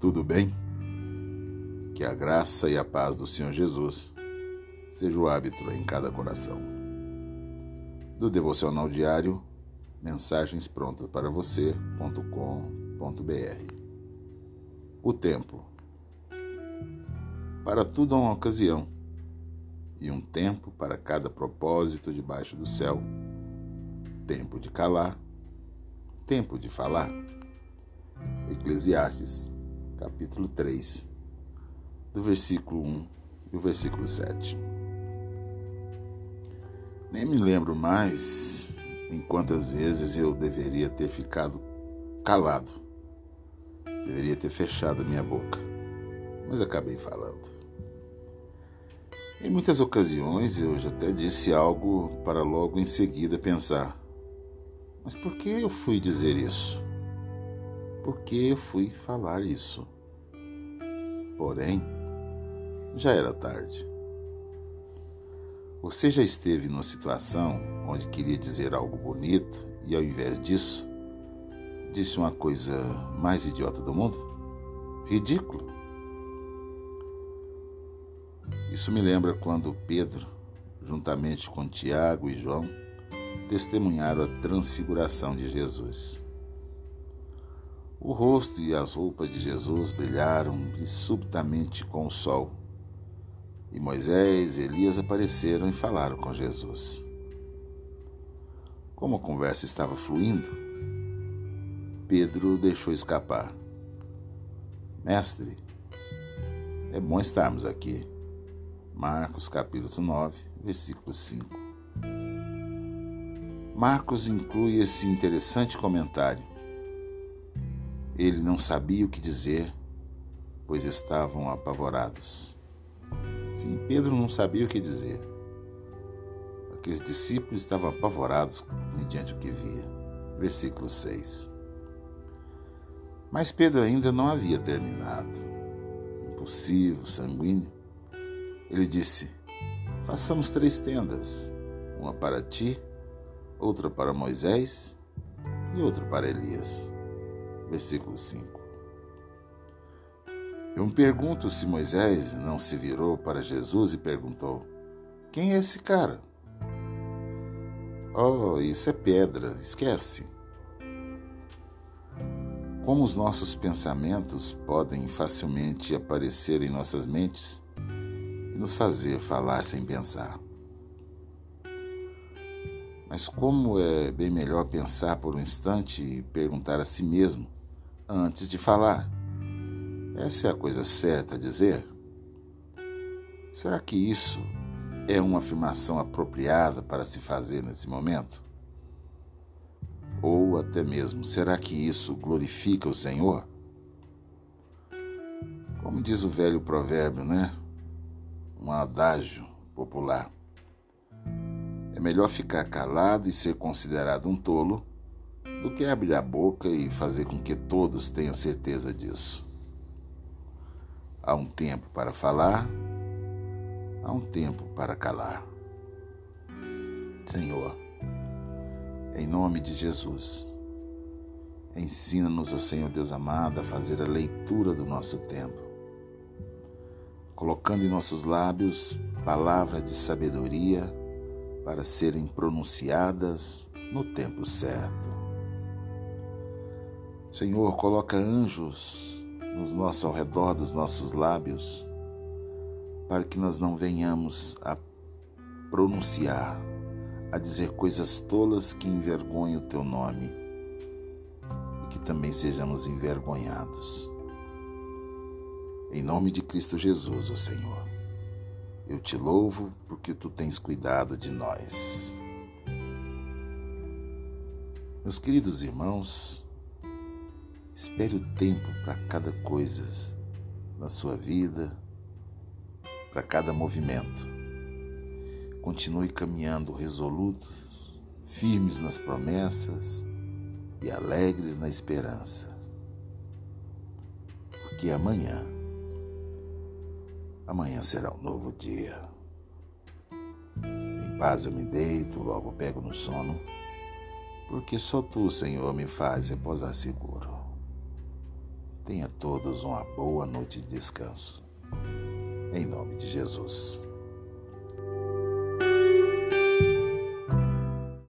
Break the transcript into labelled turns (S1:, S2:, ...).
S1: Tudo bem? Que a graça e a paz do Senhor Jesus seja o hábito em cada coração. Do devocional diário, mensagens prontas para você.com.br. O tempo. Para tudo há uma ocasião, e um tempo para cada propósito debaixo do céu. Tempo de calar, tempo de falar. Eclesiastes, capítulo 3, do versículo 1 e o versículo 7. Nem me lembro mais em quantas vezes eu deveria ter ficado calado. Deveria ter fechado minha boca, mas acabei falando. Em muitas ocasiões eu já até disse algo para logo em seguida pensar: mas por que eu fui dizer isso? Por que eu fui falar isso? Porém, já era tarde. Você já esteve numa situação onde queria dizer algo bonito e, ao invés disso, disse uma coisa mais idiota do mundo? Ridículo. Isso me lembra quando Pedro, juntamente com Tiago e João, testemunharam a transfiguração de Jesus. O rosto e as roupas de Jesus brilharam subitamente com o sol. E Moisés e Elias apareceram e falaram com Jesus. Como a conversa estava fluindo, Pedro deixou escapar. Mestre, é bom estarmos aqui. Marcos capítulo 9, versículo 5. Marcos inclui esse interessante comentário. Ele não sabia o que dizer, pois estavam apavorados. Sim, Pedro não sabia o que dizer. Aqueles discípulos estavam apavorados mediante o que via. Versículo 6. Mas Pedro ainda não havia terminado. Impulsivo, sanguíneo, ele disse: Façamos três tendas, uma para ti, outra para Moisés e outra para Elias. Versículo 5. Eu me pergunto se Moisés não se virou para Jesus e perguntou: Quem é esse cara? Oh, isso é pedra, esquece. Como os nossos pensamentos podem facilmente aparecer em nossas mentes nos fazer falar sem pensar. Mas como é bem melhor pensar por um instante e perguntar a si mesmo antes de falar? Essa é a coisa certa a dizer? Será que isso é uma afirmação apropriada para se fazer nesse momento? Ou até mesmo, será que isso glorifica o Senhor? Como diz o velho provérbio, né? um adágio popular. É melhor ficar calado e ser considerado um tolo do que abrir a boca e fazer com que todos tenham certeza disso. Há um tempo para falar, há um tempo para calar. Senhor, em nome de Jesus, ensina-nos, ó Senhor Deus amado, a fazer a leitura do nosso tempo colocando em nossos lábios palavras de sabedoria para serem pronunciadas no tempo certo. Senhor, coloca anjos nos nossos, ao redor dos nossos lábios, para que nós não venhamos a pronunciar, a dizer coisas tolas que envergonhem o teu nome e que também sejamos envergonhados. Em nome de Cristo Jesus, ó Senhor, eu te louvo porque tu tens cuidado de nós. Meus queridos irmãos, espere o tempo para cada coisa na sua vida, para cada movimento. Continue caminhando resolutos, firmes nas promessas e alegres na esperança. Porque amanhã Amanhã será um novo dia. Em paz eu me deito, logo pego no sono, porque só tu, Senhor, me faz repousar seguro. Tenha todos uma boa noite de descanso. Em nome de Jesus.